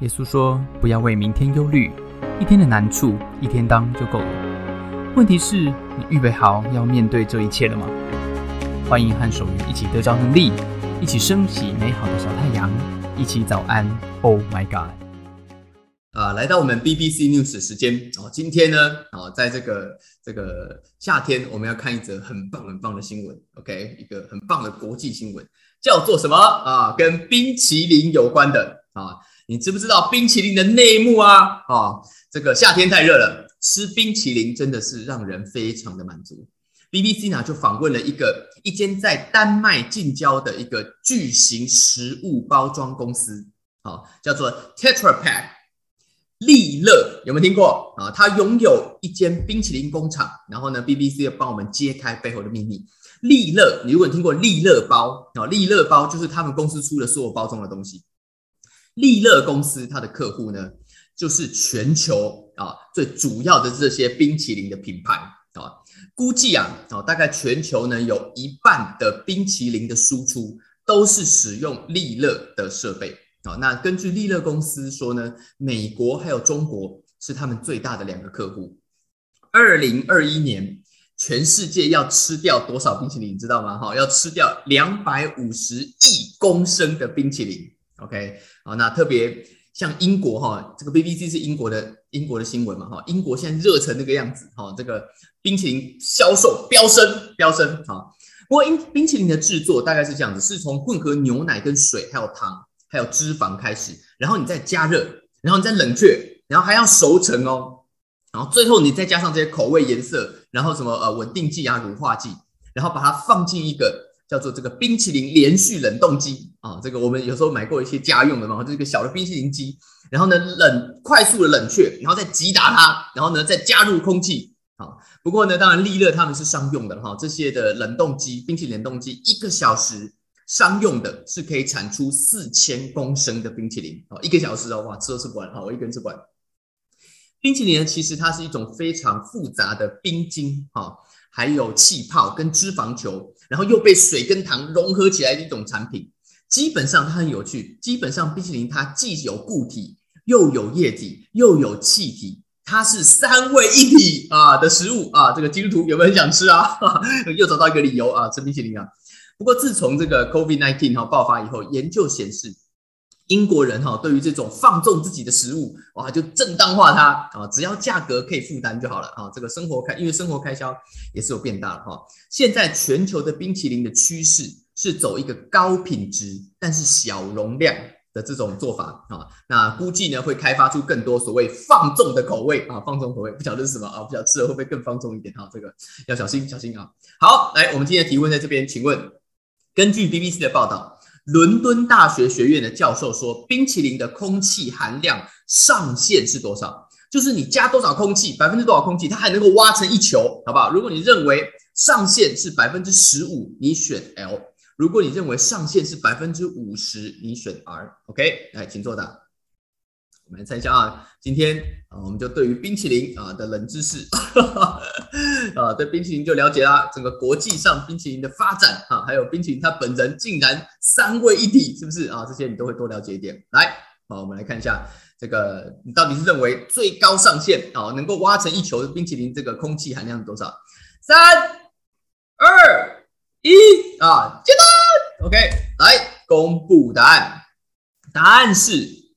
耶稣说：“不要为明天忧虑，一天的难处一天当就够了。问题是，你预备好要面对这一切了吗？”欢迎和守愚一起得着能力，一起升起美好的小太阳，一起早安。Oh my God！啊，来到我们 BBC News 时间哦。今天呢，啊，在这个这个夏天，我们要看一则很棒很棒的新闻。OK，一个很棒的国际新闻，叫做什么啊？跟冰淇淋有关的啊。你知不知道冰淇淋的内幕啊？啊，这个夏天太热了，吃冰淇淋真的是让人非常的满足。BBC 呢就访问了一个一间在丹麦近郊的一个巨型食物包装公司，啊，叫做 Tetra Pak，利乐有没有听过啊？它拥有一间冰淇淋工厂，然后呢，BBC 要帮我们揭开背后的秘密。利乐，你如果听过利乐包啊，利乐包就是他们公司出的所有包装的东西。利乐公司它的客户呢，就是全球啊最主要的这些冰淇淋的品牌啊，估计啊啊大概全球呢有一半的冰淇淋的输出都是使用利乐的设备啊。那根据利乐公司说呢，美国还有中国是他们最大的两个客户。二零二一年，全世界要吃掉多少冰淇淋，你知道吗？哈，要吃掉两百五十亿公升的冰淇淋。OK，好，那特别像英国哈，这个 BBC 是英国的英国的新闻嘛哈，英国现在热成那个样子哈，这个冰淇淋销售飙升飙升哈。不过，冰冰淇淋的制作大概是这样子，是从混合牛奶跟水还有糖还有脂肪开始，然后你再加热，然后你再冷却，然后还要熟成哦，然后最后你再加上这些口味颜色，然后什么呃稳定剂啊乳化剂，然后把它放进一个。叫做这个冰淇淋连续冷冻机啊，这个我们有时候买过一些家用的嘛，这个小的冰淇淋机，然后呢冷快速的冷却，然后再击打它，然后呢再加入空气啊。不过呢，当然利乐他们是商用的哈，这些的冷冻机冰淇淋冷冻机一个小时商用的是可以产出四千公升的冰淇淋啊，一个小时哦话吃都吃不完哈，我一个人吃不完。冰淇淋呢，其实它是一种非常复杂的冰晶哈。还有气泡跟脂肪球，然后又被水跟糖融合起来的一种产品。基本上它很有趣，基本上冰淇淋它既有固体，又有液体，又有气体，它是三位一体啊的食物啊。这个基督徒有没有很想吃啊？又找到一个理由啊，吃冰淇淋啊。不过自从这个 COVID-19 哈爆发以后，研究显示。英国人哈，对于这种放纵自己的食物，哇，就正当化它啊，只要价格可以负担就好了啊。这个生活开，因为生活开销也是有变大了哈。现在全球的冰淇淋的趋势是走一个高品质但是小容量的这种做法啊。那估计呢会开发出更多所谓放纵的口味啊，放纵口味不晓得是什么啊，不晓得吃了会不会更放纵一点哈。这个要小心小心啊。好，来，我们今天的提问在这边，请问，根据 BBC 的报道。伦敦大学学院的教授说，冰淇淋的空气含量上限是多少？就是你加多少空气，百分之多少空气，它还能够挖成一球，好不好？如果你认为上限是百分之十五，你选 L；如果你认为上限是百分之五十，你选 R。OK，来，请作答。我们来猜一下啊，今天啊，我们就对于冰淇淋啊的冷知识 啊，对冰淇淋就了解啦。整个国际上冰淇淋的发展啊，还有冰淇淋它本人竟然三位一体，是不是啊？这些你都会多了解一点。来，好，我们来看一下这个，你到底是认为最高上限啊，能够挖成一球的冰淇淋这个空气含量是多少？三、二、一啊，接单。OK，来公布答案，答案是。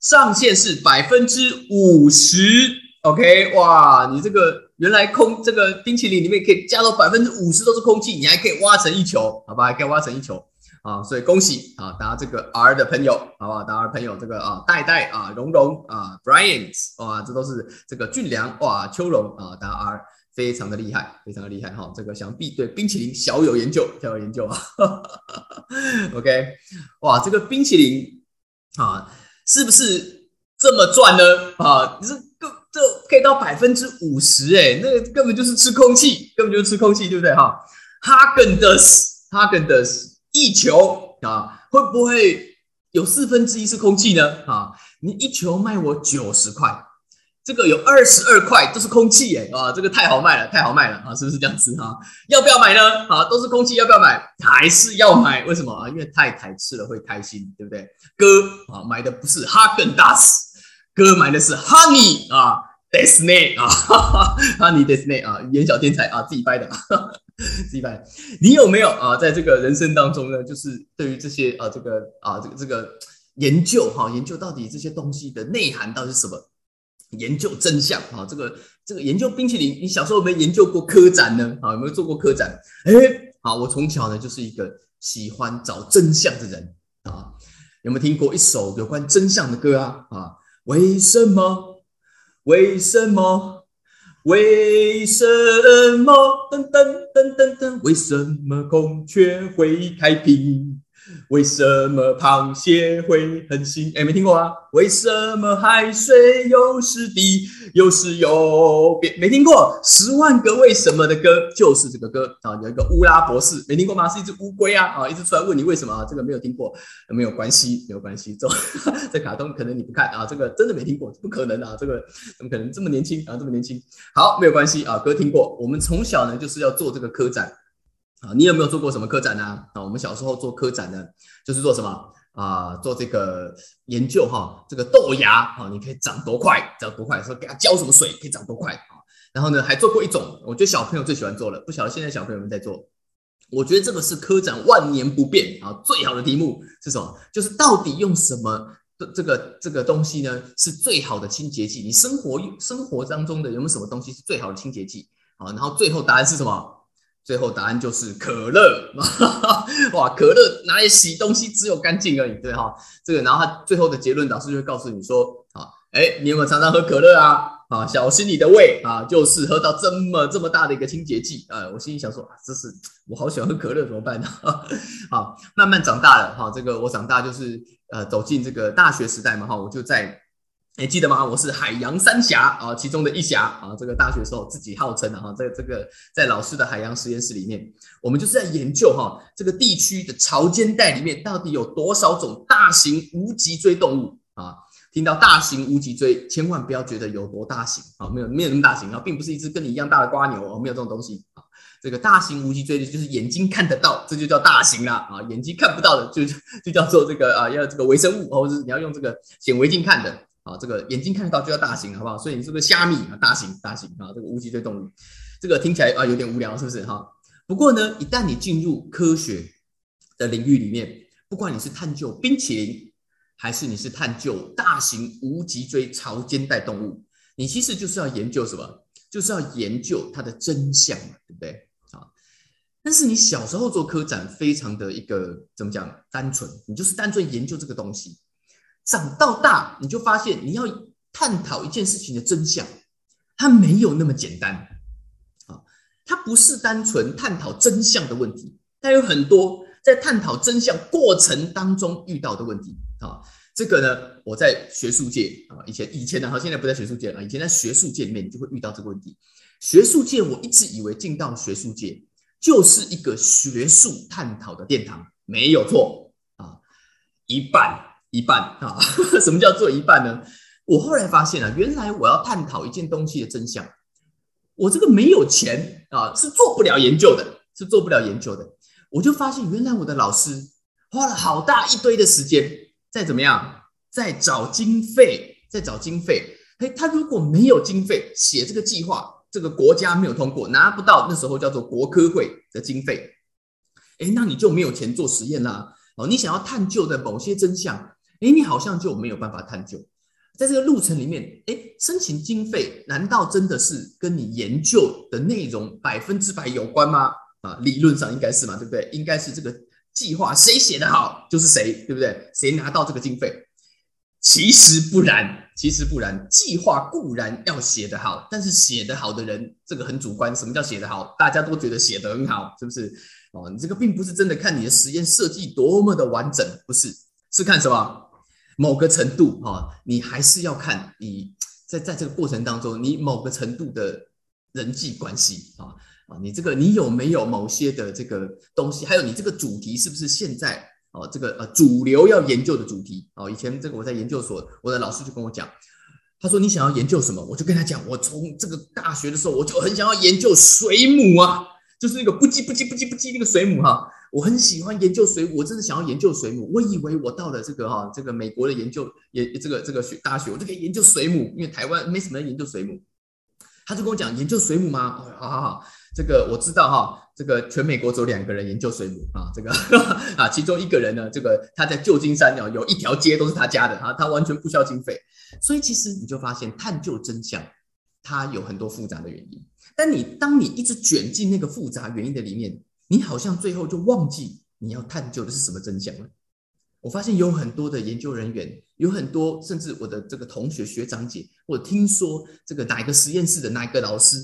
上限是百分之五十，OK，哇，你这个原来空这个冰淇淋里面可以加到百分之五十都是空气，你还可以挖成一球，好吧，还可以挖成一球啊，所以恭喜啊，大家这个 R 的朋友，好不好？大家朋友这个啊，代代啊，蓉蓉啊，Brians，哇，这都是这个俊良哇，秋荣啊，大家 R 非常的厉害，非常的厉害哈，这个想必对冰淇淋小有研究，小有研究啊，OK，哇，这个冰淇淋啊。是不是这么赚呢？啊，你是这这可以到百分之五十哎，那个根本就是吃空气，根本就是吃空气，对不对哈？哈根的斯，哈根的斯一球啊，会不会有四分之一是空气呢？啊，你一球卖我九十块，这个有二十二块都是空气耶啊，这个太好卖了，太好卖了啊，是不是这样子哈？要不要买呢？啊，都是空气，要不要买？还是要买？为什么啊？因为太太吃了会开心，对不对？哥啊，买的不是哈根达斯，哥买的是 Honey 啊，Disney 啊，Honey Disney 啊，演小天才啊，自己掰的，自己掰。你有没有啊，在这个人生当中呢，就是对于这些啊，这个啊，这个这个。研究哈，研究到底这些东西的内涵到底是什么？研究真相啊，这个这个研究冰淇淋，你小时候有没有研究过科展呢？啊，有没有做过科展？哎，好，我从小呢就是一个喜欢找真相的人啊。有没有听过一首有关真相的歌啊？啊，为什么？为什么？为什么？噔噔噔噔噔，为什么孔雀会开屏？为什么螃蟹会很腥？哎，没听过啊？为什么海水有时低，有时又变？没听过《十万个为什么》的歌，就是这个歌啊。有一个乌拉博士，没听过吗？是一只乌龟啊啊，一直出来问你为什么啊？这个没有听过，没有关系，没有关系。这 这卡通可能你不看啊，这个真的没听过，不可能啊，这个怎么可能这么年轻啊？这么年轻，好，没有关系啊，哥听过。我们从小呢就是要做这个科展。啊，你有没有做过什么科展呢？啊，我们小时候做科展呢，就是做什么啊？做这个研究哈，这个豆芽啊，你可以长多快，长多快？说给它浇什么水可以长多快啊？然后呢，还做过一种，我觉得小朋友最喜欢做了，不晓得现在小朋友们在做。我觉得这个是科展万年不变啊，最好的题目是什么？就是到底用什么这个这个东西呢？是最好的清洁剂？你生活生活当中的有没有什么东西是最好的清洁剂？啊，然后最后答案是什么？最后答案就是可乐，哇，可乐拿来洗东西只有干净而已，对哈，这个，然后他最后的结论，导师就会告诉你说，啊，哎，你有没有常常喝可乐啊？啊，小心你的胃啊，就是喝到这么这么大的一个清洁剂，啊，我心里想说，啊这是我好喜欢喝可乐，怎么办呢？好，慢慢长大了，哈，这个我长大就是呃走进这个大学时代嘛，哈，我就在。还记得吗？我是海洋三峡啊，其中的一峡啊。这个大学时候自己号称的哈，在这个在老师的海洋实验室里面，我们就是在研究哈，这个地区的潮间带里面到底有多少种大型无脊椎动物啊？听到大型无脊椎，千万不要觉得有多大型啊，没有没有那么大型啊，并不是一只跟你一样大的瓜牛哦，没有这种东西啊。这个大型无脊椎的就是眼睛看得到，这就叫大型了啊。眼睛看不到的就就叫做这个啊，要这个微生物，或者是你要用这个显微镜看的。啊，这个眼睛看得到就叫大型，好不好？所以你是不是虾米啊？大型，大型啊！这个无脊椎动物，这个听起来啊有点无聊，是不是哈？不过呢，一旦你进入科学的领域里面，不管你是探究冰淇淋，还是你是探究大型无脊椎潮间带动物，你其实就是要研究什么？就是要研究它的真相，对不对？啊！但是你小时候做科展，非常的一个怎么讲？单纯，你就是单纯研究这个东西。长到大，你就发现你要探讨一件事情的真相，它没有那么简单啊！它不是单纯探讨真相的问题，它有很多在探讨真相过程当中遇到的问题啊！这个呢，我在学术界啊，以前以前呢，哈，现在不在学术界了。以前在学术界里面，你就会遇到这个问题。学术界，我一直以为进到学术界就是一个学术探讨的殿堂，没有错啊，一半。一半 啊？什么叫做一半呢？我后来发现啊，原来我要探讨一件东西的真相，我这个没有钱啊，是做不了研究的，是做不了研究的。我就发现，原来我的老师花了好大一堆的时间，在怎么样，在找经费，在找经费。哎，他如果没有经费写这个计划，这个国家没有通过，拿不到那时候叫做国科会的经费，哎，那你就没有钱做实验啦。哦，你想要探究的某些真相。哎，你好像就没有办法探究，在这个路程里面，哎，申请经费难道真的是跟你研究的内容百分之百有关吗？啊，理论上应该是嘛，对不对？应该是这个计划谁写的好就是谁，对不对？谁拿到这个经费？其实不然，其实不然。计划固然要写得好，但是写得好的人这个很主观。什么叫写得好？大家都觉得写得很好，是不是？哦，你这个并不是真的看你的实验设计多么的完整，不是，是看什么？某个程度哈，你还是要看你在在这个过程当中，你某个程度的人际关系啊啊，你这个你有没有某些的这个东西，还有你这个主题是不是现在哦这个呃主流要研究的主题哦？以前这个我在研究所，我的老师就跟我讲，他说你想要研究什么？我就跟他讲，我从这个大学的时候我就很想要研究水母啊，就是那个不叽不叽不叽不叽那个水母哈，我很喜欢研究水母，我真的想要研究水母。我以为我到了这个哈这个美国的研究也这个这个学大学，我就可以研究水母，因为台湾没什么人研究水母。他就跟我讲研究水母吗？好好好，这个我知道哈。这个全美国只有两个人研究水母啊，这个 啊，其中一个人呢，这个他在旧金山哦，有一条街都是他家的啊，他完全不需要经费。所以其实你就发现探究真相，它有很多复杂的原因。但你当你一直卷进那个复杂原因的里面，你好像最后就忘记你要探究的是什么真相了。我发现有很多的研究人员，有很多甚至我的这个同学学长姐，我听说这个哪一个实验室的哪一个老师，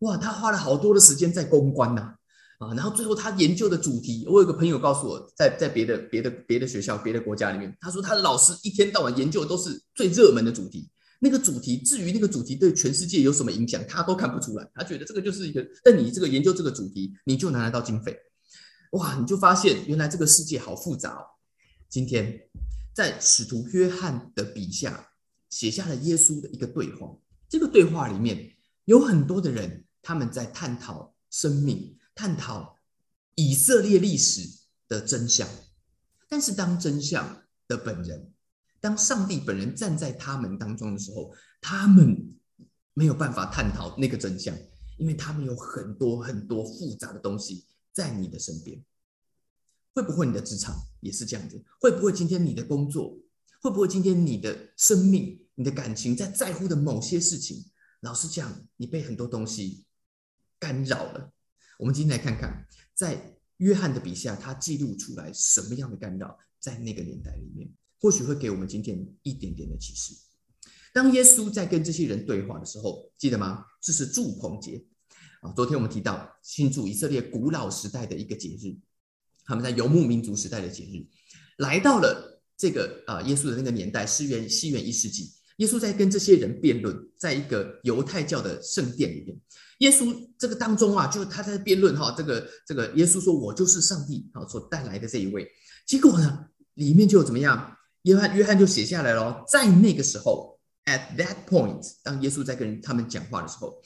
哇，他花了好多的时间在公关呐。啊，然后最后他研究的主题，我有个朋友告诉我，在在别的别的别的学校、别的国家里面，他说他的老师一天到晚研究的都是最热门的主题，那个主题至于那个主题对全世界有什么影响，他都看不出来。他觉得这个就是一个，但你这个研究这个主题，你就拿得到经费，哇，你就发现原来这个世界好复杂。哦。今天在使徒约翰的笔下写下了耶稣的一个对话，这个对话里面有很多的人，他们在探讨生命。探讨以色列历史的真相，但是当真相的本人，当上帝本人站在他们当中的时候，他们没有办法探讨那个真相，因为他们有很多很多复杂的东西在你的身边。会不会你的职场也是这样子？会不会今天你的工作？会不会今天你的生命、你的感情在在乎的某些事情？老实讲，你被很多东西干扰了。我们今天来看看，在约翰的笔下，他记录出来什么样的干扰，在那个年代里面，或许会给我们今天一点点的启示。当耶稣在跟这些人对话的时候，记得吗？这是祝棚节啊。昨天我们提到庆祝以色列古老时代的一个节日，他们在游牧民族时代的节日，来到了这个啊耶稣的那个年代，西元西元一世纪，耶稣在跟这些人辩论，在一个犹太教的圣殿里面。耶稣这个当中啊，就他在辩论哈，这个这个耶稣说：“我就是上帝啊所带来的这一位。”结果呢，里面就怎么样？约翰约翰就写下来了，在那个时候，at that point，当耶稣在跟他们讲话的时候，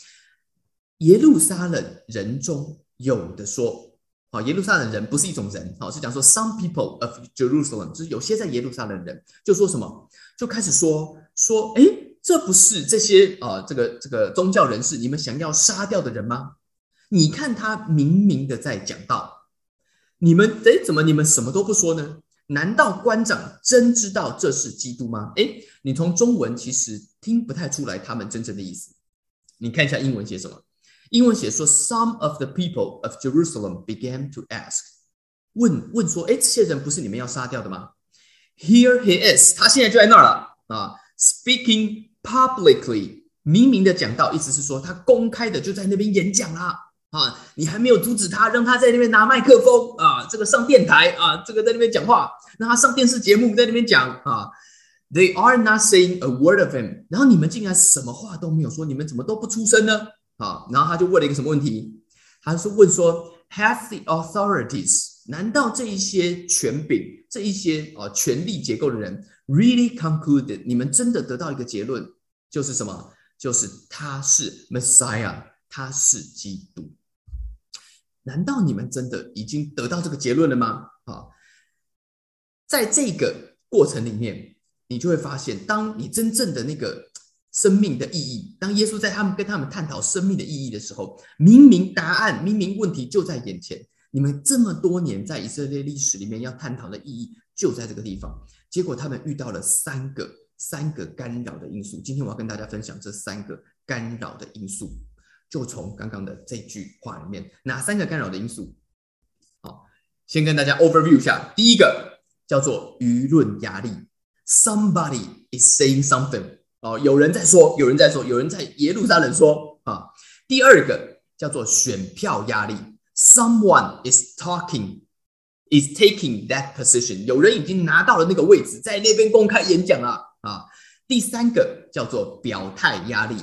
耶路撒冷人中有的说：“啊，耶路撒冷人不是一种人，好是讲说 some people of Jerusalem，就是有些在耶路撒冷人就说什么，就开始说说，哎。”这不是这些啊，这个这个宗教人士你们想要杀掉的人吗？你看他明明的在讲道，你们哎，怎么你们什么都不说呢？难道官长真知道这是基督吗？哎，你从中文其实听不太出来他们真正的意思。你看一下英文写什么？英文写说，Some of the people of Jerusalem began to ask，问问说，哎，这些人不是你们要杀掉的吗？Here he is，他现在就在那儿了啊，speaking。Publicly，明明的讲到，意思是说他公开的就在那边演讲啦啊！你还没有阻止他，让他在那边拿麦克风啊，这个上电台啊，这个在那边讲话，让他上电视节目在那边讲啊。They are not saying a word of him，然后你们竟然什么话都没有说，你们怎么都不出声呢？啊！然后他就问了一个什么问题？他是问说，Have the authorities？难道这一些权柄、这一些啊权力结构的人？Really concluded，你们真的得到一个结论，就是什么？就是他是 Messiah，他是基督。难道你们真的已经得到这个结论了吗？啊，在这个过程里面，你就会发现，当你真正的那个生命的意义，当耶稣在他们跟他们探讨生命的意义的时候，明明答案、明明问题就在眼前。你们这么多年在以色列历史里面要探讨的意义，就在这个地方。结果他们遇到了三个三个干扰的因素。今天我要跟大家分享这三个干扰的因素，就从刚刚的这句话里面，哪三个干扰的因素？好，先跟大家 overview 一下。第一个叫做舆论压力，somebody is saying something，哦，有人在说，有人在说，有人在耶路撒冷说啊。第二个叫做选票压力，someone is talking。is taking that position，有人已经拿到了那个位置，在那边公开演讲了啊。第三个叫做表态压力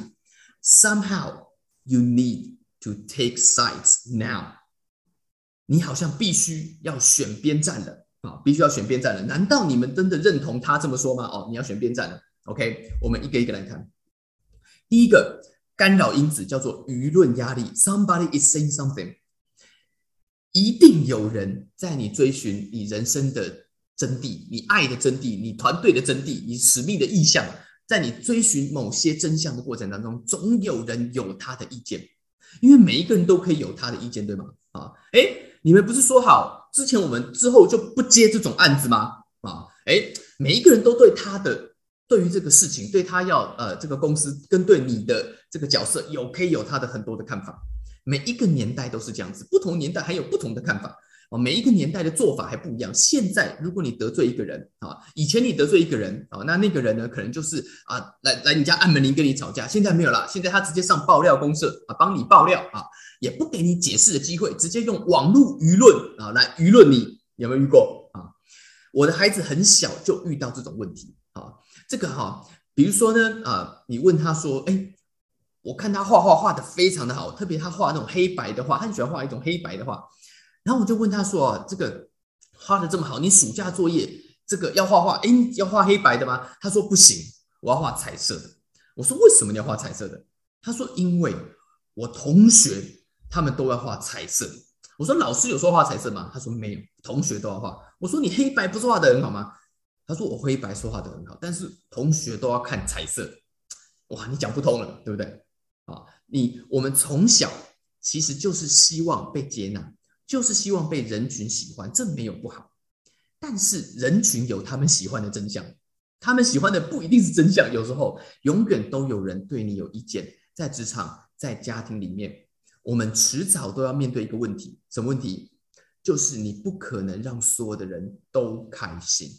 ，somehow you need to take sides now，你好像必须要选边站了啊，必须要选边站了。难道你们真的认同他这么说吗？哦，你要选边站了。OK，我们一个一个来看。第一个干扰因子叫做舆论压力，somebody is saying something，一定有人在你追寻你人生的真谛、你爱的真谛、你团队的真谛、你使命的意向，在你追寻某些真相的过程当中，总有人有他的意见，因为每一个人都可以有他的意见，对吗？啊，哎，你们不是说好之前我们之后就不接这种案子吗？啊，哎，每一个人都对他的对于这个事情，对他要呃这个公司跟对你的这个角色有可以有他的很多的看法。每一个年代都是这样子，不同年代还有不同的看法哦。每一个年代的做法还不一样。现在如果你得罪一个人啊，以前你得罪一个人啊，那那个人呢，可能就是啊来来你家按门铃跟你吵架。现在没有了，现在他直接上爆料公社啊，帮你爆料啊，也不给你解释的机会，直接用网络舆论啊来舆论你。有没有遇过啊？我的孩子很小就遇到这种问题啊。这个哈，比如说呢啊，你问他说，哎。我看他画画画的非常的好，特别他画那种黑白的画，他喜欢画一种黑白的画。然后我就问他说：“啊，这个画的这么好，你暑假作业这个要画画，哎，要画黑白的吗？”他说：“不行，我要画彩色的。”我说：“为什么要画彩色的？”他说：“因为我同学他们都要画彩色。”我说：“老师有说画彩色吗？”他说：“没有，同学都要画。”我说：“你黑白不是画的很好吗？”他说：“我黑白说话的很好，但是同学都要看彩色。”哇，你讲不通了，对不对？啊，你我们从小其实就是希望被接纳，就是希望被人群喜欢，这没有不好。但是人群有他们喜欢的真相，他们喜欢的不一定是真相。有时候永远都有人对你有意见，在职场、在家庭里面，我们迟早都要面对一个问题，什么问题？就是你不可能让所有的人都开心。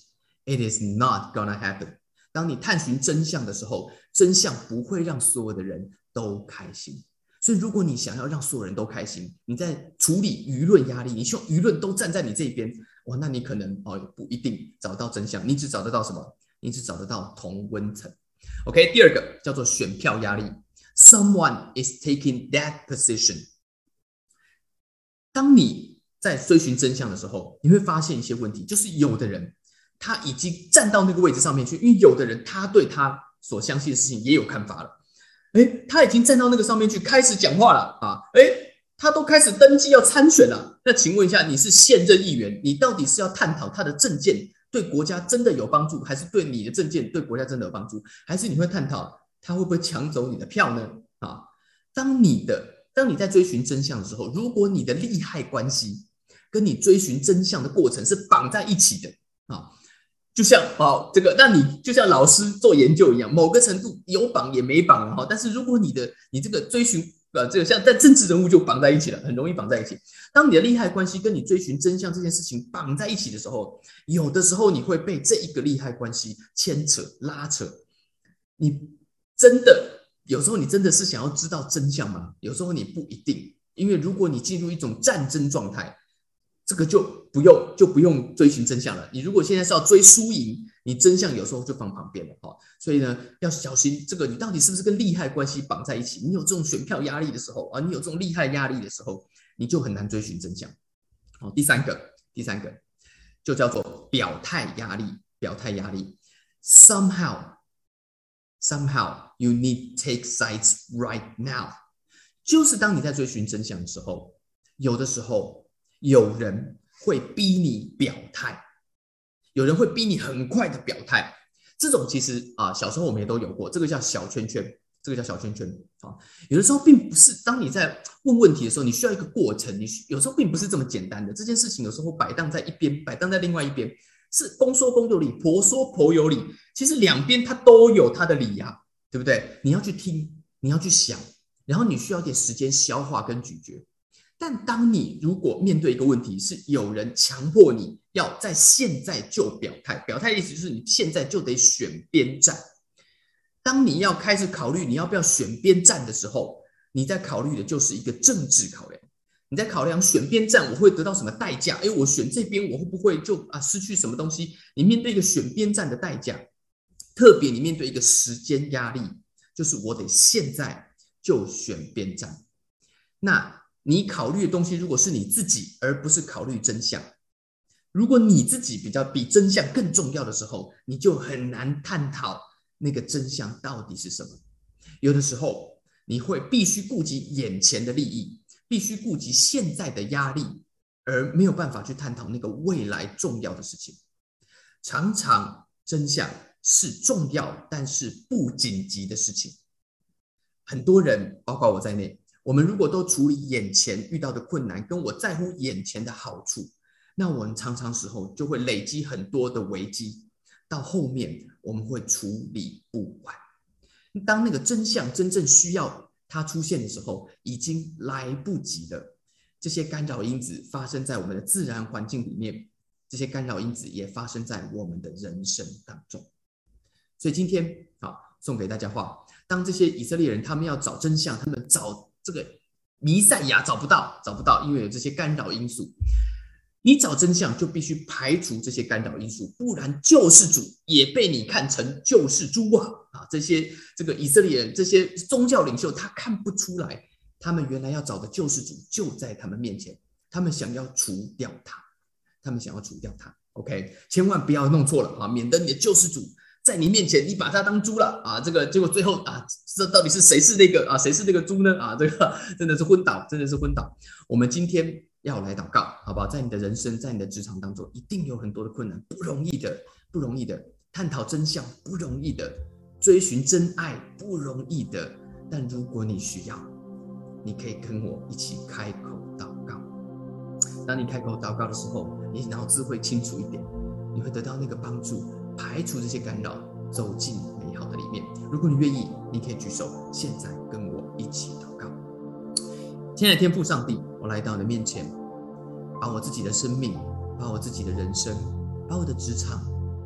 It is not gonna happen。当你探寻真相的时候，真相不会让所有的人。都开心，所以如果你想要让所有人都开心，你在处理舆论压力，你希望舆论都站在你这边，哇，那你可能哦不一定找到真相，你只找得到什么？你只找得到同温层。OK，第二个叫做选票压力，Someone is taking that position。当你在追寻真相的时候，你会发现一些问题，就是有的人他已经站到那个位置上面去，因为有的人他对他所相信的事情也有看法了。哎，他已经站到那个上面去开始讲话了啊！哎，他都开始登记要参选了。那请问一下，你是现任议员，你到底是要探讨他的政见对国家真的有帮助，还是对你的政见对国家真的有帮助？还是你会探讨他会不会抢走你的票呢？啊，当你的当你在追寻真相的时候，如果你的利害关系跟你追寻真相的过程是绑在一起的啊。就像哦，这个，那你就像老师做研究一样，某个程度有绑也没绑哈。但是如果你的你这个追寻呃，这个像在政治人物就绑在一起了，很容易绑在一起。当你的利害关系跟你追寻真相这件事情绑在一起的时候，有的时候你会被这一个利害关系牵扯拉扯。你真的有时候你真的是想要知道真相吗？有时候你不一定，因为如果你进入一种战争状态。这个就不用就不用追寻真相了。你如果现在是要追输赢，你真相有时候就放旁边了哈。所以呢，要小心这个，你到底是不是跟利害关系绑在一起？你有这种选票压力的时候啊，你有这种利害压力的时候，你就很难追寻真相。好，第三个，第三个就叫做表态压力。表态压力，somehow，somehow you need take sides right now。就是当你在追寻真相的时候，有的时候。有人会逼你表态，有人会逼你很快的表态。这种其实啊，小时候我们也都有过，这个叫小圈圈，这个叫小圈圈啊。有的时候并不是当你在问问题的时候，你需要一个过程，你有时候并不是这么简单的。这件事情有时候摆荡在一边，摆荡在另外一边，是公说公有理，婆说婆有理。其实两边它都有它的理呀，对不对？你要去听，你要去想，然后你需要点时间消化跟咀嚼。但当你如果面对一个问题，是有人强迫你要在现在就表态，表态的意思就是你现在就得选边站。当你要开始考虑你要不要选边站的时候，你在考虑的就是一个政治考量。你在考量选边站我会得到什么代价？哎，我选这边我会不会就啊失去什么东西？你面对一个选边站的代价，特别你面对一个时间压力，就是我得现在就选边站。那。你考虑的东西，如果是你自己，而不是考虑真相，如果你自己比较比真相更重要的时候，你就很难探讨那个真相到底是什么。有的时候你会必须顾及眼前的利益，必须顾及现在的压力，而没有办法去探讨那个未来重要的事情。常常真相是重要但是不紧急的事情。很多人，包括我在内，我们如果都处理眼前遇到的困难，跟我在乎眼前的好处，那我们常常时候就会累积很多的危机，到后面我们会处理不完。当那个真相真正需要它出现的时候，已经来不及了。这些干扰因子发生在我们的自然环境里面。这些干扰因子也发生在我们的人生当中，所以今天啊，送给大家话：当这些以色列人他们要找真相，他们找这个弥赛亚找不到，找不到，因为有这些干扰因素。你找真相就必须排除这些干扰因素，不然救世主也被你看成救世主啊！啊，这些这个以色列人，这些宗教领袖，他看不出来，他们原来要找的救世主就在他们面前，他们想要除掉他。他们想要除掉他，OK，千万不要弄错了啊，免得你的救世主在你面前，你把他当猪了啊，这个结果最后啊，这到底是谁是那个啊，谁是那个猪呢？啊，这个真的是昏倒，真的是昏倒。我们今天要来祷告，好不好？在你的人生，在你的职场当中，一定有很多的困难，不容易的，不容易的，探讨真相不容易的，追寻真爱不容易的。但如果你需要，你可以跟我一起开口祷告。当你开口祷告的时候，你脑子会清楚一点，你会得到那个帮助，排除这些干扰，走进美好的里面。如果你愿意，你可以举手，现在跟我一起祷告。亲爱的天父上帝，我来到你的面前，把我自己的生命，把我自己的人生，把我的职场、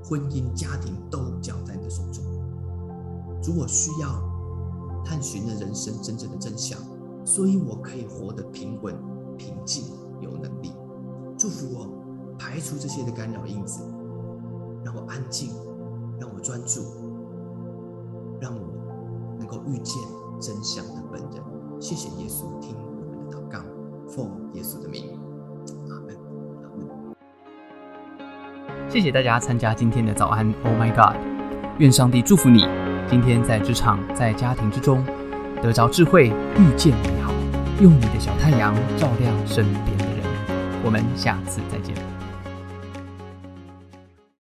婚姻、家庭都交在你的手中。主，我需要探寻的人生真正的真相，所以我可以活得平稳、平静、有能力。祝福我。排除这些的干扰因子，让我安静，让我专注，让我能够遇见真相的本人。谢谢耶稣，听我们的祷告，奉耶稣的名，谢谢大家参加今天的早安，Oh my God！愿上帝祝福你，今天在职场、在家庭之中得着智慧，遇见美好，用你的小太阳照亮身边的人。我们下次再见。